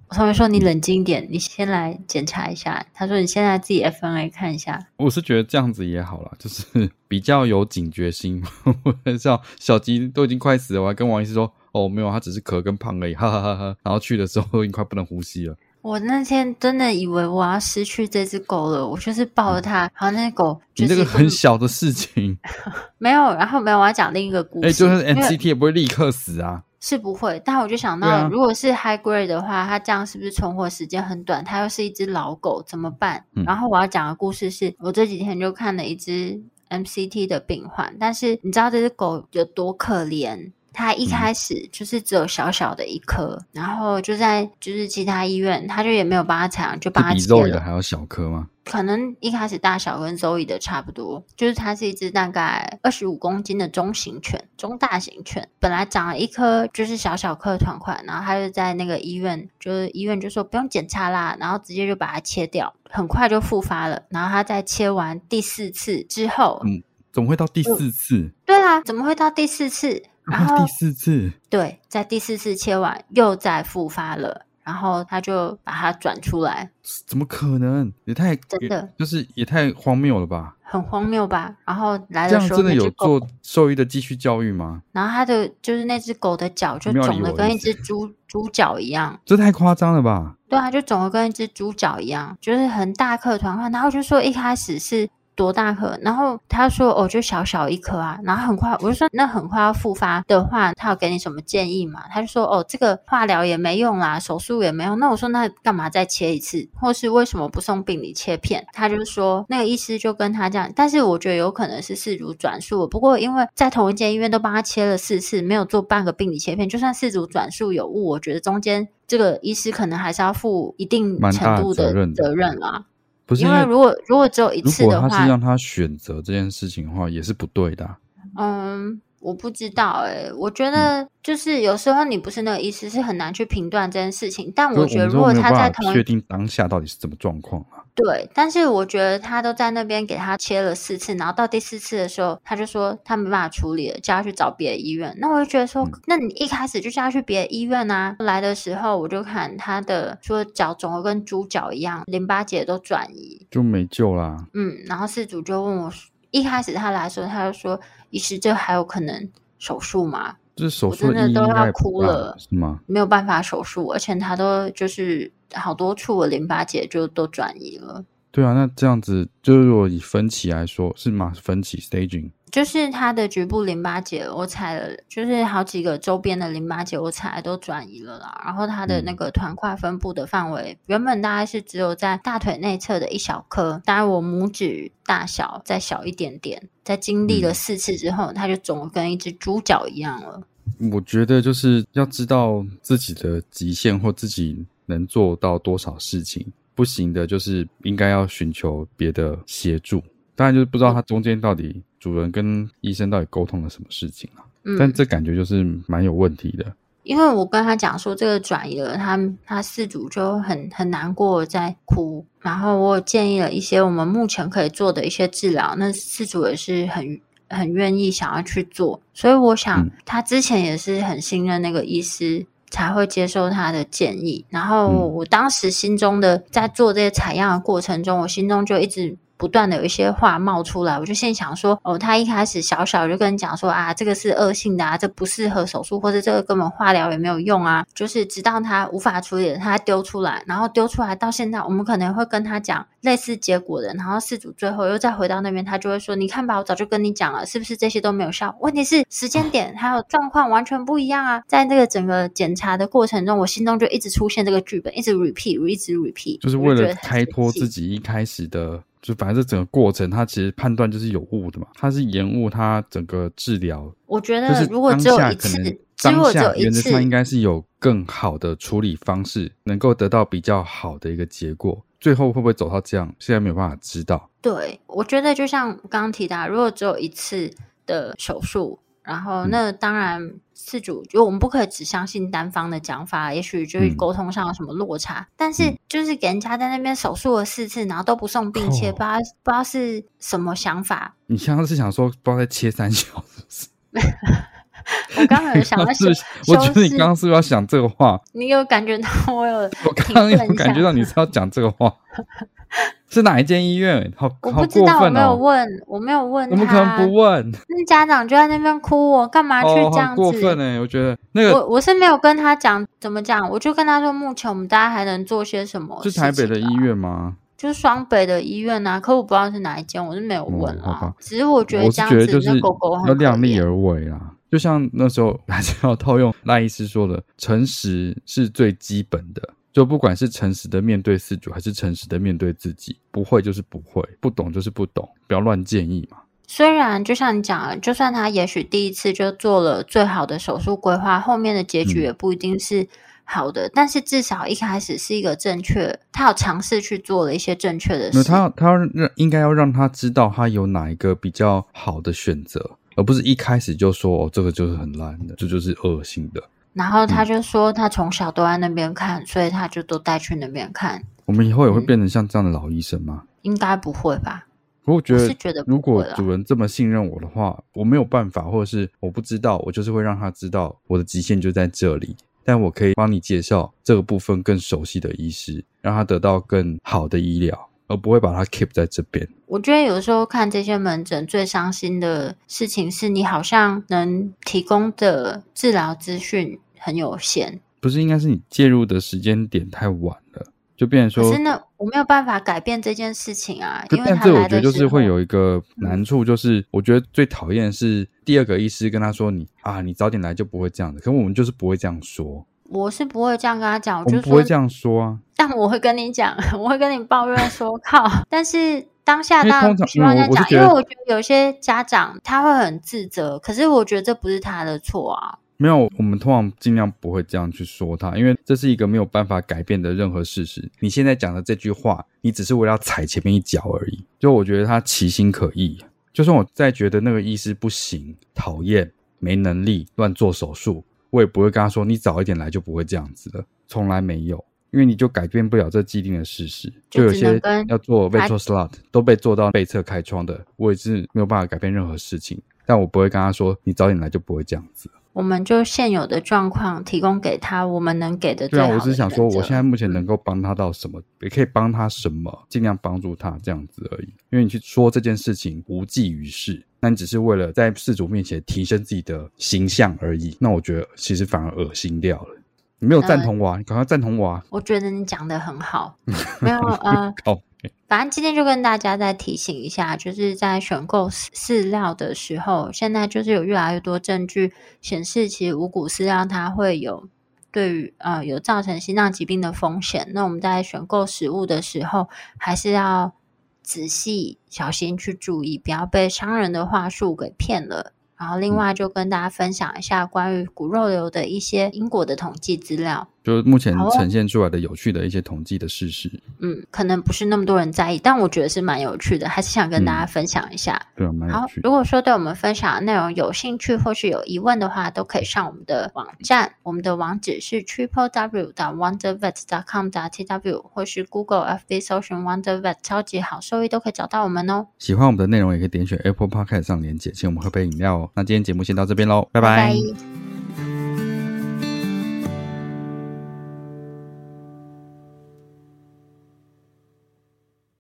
我同学说：“你冷静一点，你先来检查一下。”他说：“你现在自己 FNA 看一下。”
我是觉得这样子也好啦，就是 比较有警觉心。像小鸡都已经快死了，我还跟王医师说：“哦，没有，他只是咳跟胖而已。”哈哈哈哈。然后去的时候已经快不能呼吸了。
我那天真的以为我要失去这只狗了，我就是抱着它，然后那只狗就是。
你这个很小的事情。
没有，然后没有，我要讲另一个故事。哎，
就是 MCT 也不会立刻死啊。
是不会，但我就想到，啊、如果是 High Grade 的话，它这样是不是存活时间很短？它又是一只老狗，怎么办？嗯、然后我要讲的故事是，我这几天就看了一只 MCT 的病患，但是你知道这只狗有多可怜？他一开始就是只有小小的一颗，嗯、然后就在就是其他医院，他就也没有帮他采样，就帮他切了。比 Zoe
的还要小颗吗？
可能一开始大小跟 Zoe 的差不多，就是它是一只大概二十五公斤的中型犬，中大型犬。本来长了一颗就是小小颗团块，然后他就在那个医院，就是医院就说不用检查啦，然后直接就把它切掉，很快就复发了。然后他在切完第四次之后，
嗯，怎么会到第四次？嗯、
对啊，怎么会到第四次？然后
第四次，
对，在第四次切完又再复发了，然后他就把它转出来。
怎么可能？也太
真的，
就是也太荒谬了吧？
很荒谬吧？然后来的时候，
这样真的有做兽医的继续教育吗？
然后他的就是那只狗的脚就肿的跟一只猪猪脚一样，
这太夸张了吧？
对啊，就肿的跟一只猪脚一样，就是很大颗团块。然后就说一开始是。多大颗？然后他说：“哦，就小小一颗啊。”然后很快，我就说：“那很快要复发的话，他有给你什么建议吗？”他就说：“哦，这个化疗也没用啦，手术也没用。”那我说：“那干嘛再切一次？或是为什么不送病理切片？”他就说：“那个医师就跟他这样，但是我觉得有可能是饲主转述。不过因为在同一间医院都帮他切了四次，没有做半个病理切片，就算饲主转述有误，我觉得中间这个医师可能还是要负一定程度的责任啦。”
不是
因为如果如果只有一次的话，
如果他是让他选择这件事情的话，也是不对的啊。
嗯，我不知道欸，我觉得就是有时候你不是那个意思，是很难去评断这件事情。但我觉得如果他在同一，
确定当下到底是什么状况啊？
对，但是我觉得他都在那边给他切了四次，然后到第四次的时候，他就说他没办法处理了，叫他去找别的医院。那我就觉得说，嗯、那你一开始就叫他去别的医院啊。来的时候我就看他的说脚肿的跟猪脚一样，淋巴结都转移，
就没救啦。
嗯，然后事主就问我，一开始他来说，他就说，医师这还有可能手术吗？
这手术
真的都要哭了，
是吗？
没有办法手术，而且他都就是好多处的淋巴结就都转移了。
对啊，那这样子就是如果以分歧来说，是吗？分歧 staging。
就是它的局部淋巴结，我采了，就是好几个周边的淋巴结，我采都转移了啦。然后它的那个团块分布的范围，嗯、原本大概是只有在大腿内侧的一小颗，当然我拇指大小再小一点点。在经历了四次之后，它、嗯、就肿得跟一只猪脚一样了。
我觉得就是要知道自己的极限或自己能做到多少事情，不行的，就是应该要寻求别的协助。当然就是不知道他中间到底。主人跟医生到底沟通了什么事情啊？嗯，但这感觉就是蛮有问题的。
因为我跟他讲说这个转移了，他他四主就很很难过，在哭。然后我建议了一些我们目前可以做的一些治疗，那四主也是很很愿意想要去做。所以我想他之前也是很信任那个医师，才会接受他的建议。然后我当时心中的在做这些采样的过程中，我心中就一直。不断的有一些话冒出来，我就先想说，哦，他一开始小小就跟你讲说啊，这个是恶性的啊，这不适合手术，或者这个根本化疗也没有用啊，就是直到他无法处理了，他丢出来，然后丢出来到现在，我们可能会跟他讲类似结果的，然后事主最后又再回到那边，他就会说，你看吧，我早就跟你讲了，是不是这些都没有效？问题是时间点还有状况完全不一样啊，在这个整个检查的过程中，我心中就一直出现这个剧本，一直 repeat，一直 repeat，
就是为了开脱自己一开始的。就反正这整个过程，他其实判断就是有误的嘛，他是延误他整个治疗。
我觉得如果只有一次，
当下原则上应该是有更好的处理方式，能够得到比较好的一个结果。最后会不会走到这样，现在没有办法知道。
对，我觉得就像刚刚提到，如果只有一次的手术。然后，那当然，饲主就我们不可以只相信单方的讲法，也许就是沟通上有什么落差。嗯、但是，就是给人家在那边手术了四次，然后都不送病切，不知道不知道是什么想法。
你刚刚是想说，不知道在切三小时？
我刚刚有想到是，
我觉得你刚刚是不是要想这个话？
你有感觉到我有？
我刚刚有感觉到你是要讲这个话。是哪一间医院？好，
我不知道，我没有问，我没有问他。
我们可能不问。
那家长就在那边哭，我干嘛去这样子？
哦、过分哎！我觉得那个，
我我是没有跟他讲怎么讲，我就跟他说，目前我们大家还能做些什么？
是台北的医院吗？
就是双北的医院啊，可我不知道是哪一间，我是没有问啊。只是我觉得这样子，就是狗狗
要量力而为啊。就像那时候还是要套用赖医师说的，诚实是最基本的。就不管是诚实的面对事主，还是诚实的面对自己，不会就是不会，不懂就是不懂，不要乱建议嘛。
虽然就像你讲的，就算他也许第一次就做了最好的手术规划，后面的结局也不一定是好的，嗯、但是至少一开始是一个正确，他有尝试去做了一些正确的事。
他他要让应该要让他知道他有哪一个比较好的选择，而不是一开始就说哦，这个就是很烂的，这就是恶性的。
然后他就说，他从小都在那边看，嗯、所以他就都带去那边看。
我们以后也会变成像这样的老医生吗？
嗯、应该不会吧？
我觉得，觉得如果主人这么信任我的话，我没有办法，或者是我不知道，我就是会让他知道我的极限就在这里。但我可以帮你介绍这个部分更熟悉的医师，让他得到更好的医疗。而不会把它 keep 在这边。
我觉得有时候看这些门诊最伤心的事情是，你好像能提供的治疗资讯很有限。
不是，应该是你介入的时间点太晚了，就变成
说。真的，我没有办法改变这件事情啊。因为
但这我觉得就是会有一个难处，就是我觉得最讨厌的是第二个医师跟他说你：“啊，你早点来就不会这样子。”可是我们就是不会这样说。
我是不会这样跟他讲，我就
不会这样说啊。
但我会跟你讲，我会跟你抱怨说靠。但是当下当然不希望这样讲，因为我觉得有些家长他会很自责，可是我觉得这不是他的错啊。
没有，我们通常尽量不会这样去说他，因为这是一个没有办法改变的任何事实。你现在讲的这句话，你只是为了要踩前面一脚而已。就我觉得他其心可议，就算我再觉得那个医师不行、讨厌、没能力、乱做手术。我也不会跟他说，你早一点来就不会这样子了，从来没有，因为你就改变不了这既定的事实。就有些要做 vitro slot 都被做到背侧开窗的，我也是没有办法改变任何事情。但我不会跟他说，你早点来就不会这样子。
我们就现有的状况提供给他，我们能给的最好的。
对啊，我只是想说，我现在目前能够帮他到什么，嗯、也可以帮他什么，尽量帮助他这样子而已。因为你去说这件事情无济于事，那你只是为了在事主面前提升自己的形象而已。那我觉得其实反而恶心掉了。你没有赞同我、啊，呃、你赶快赞同我啊！
我觉得你讲的很好，没有呃。哦反正今天就跟大家再提醒一下，就是在选购饲料的时候，现在就是有越来越多证据显示，其实五谷饲料它会有对于呃有造成心脏疾病的风险。那我们在选购食物的时候，还是要仔细小心去注意，不要被商人的话术给骗了。然后另外就跟大家分享一下关于骨肉瘤的一些因果的统计资料。
就是目前呈现出来的有趣的一些统计的事实，
嗯，可能不是那么多人在意，但我觉得是蛮有趣的，还是想跟大家分享一下。
嗯、对，蛮有趣。
好，如果说对我们分享的内容有兴趣或是有疑问的话，都可以上我们的网站，我们的网址是 triple w 点 wondervet 点 com 点 tw，或是 Google FB 搜寻 Wondervet 超级好收益都可以找到我们哦。
喜欢我们的内容，也可以点选 Apple Podcast 上连结，请我们喝杯饮料哦。那今天节目先到这边喽，拜拜。拜拜。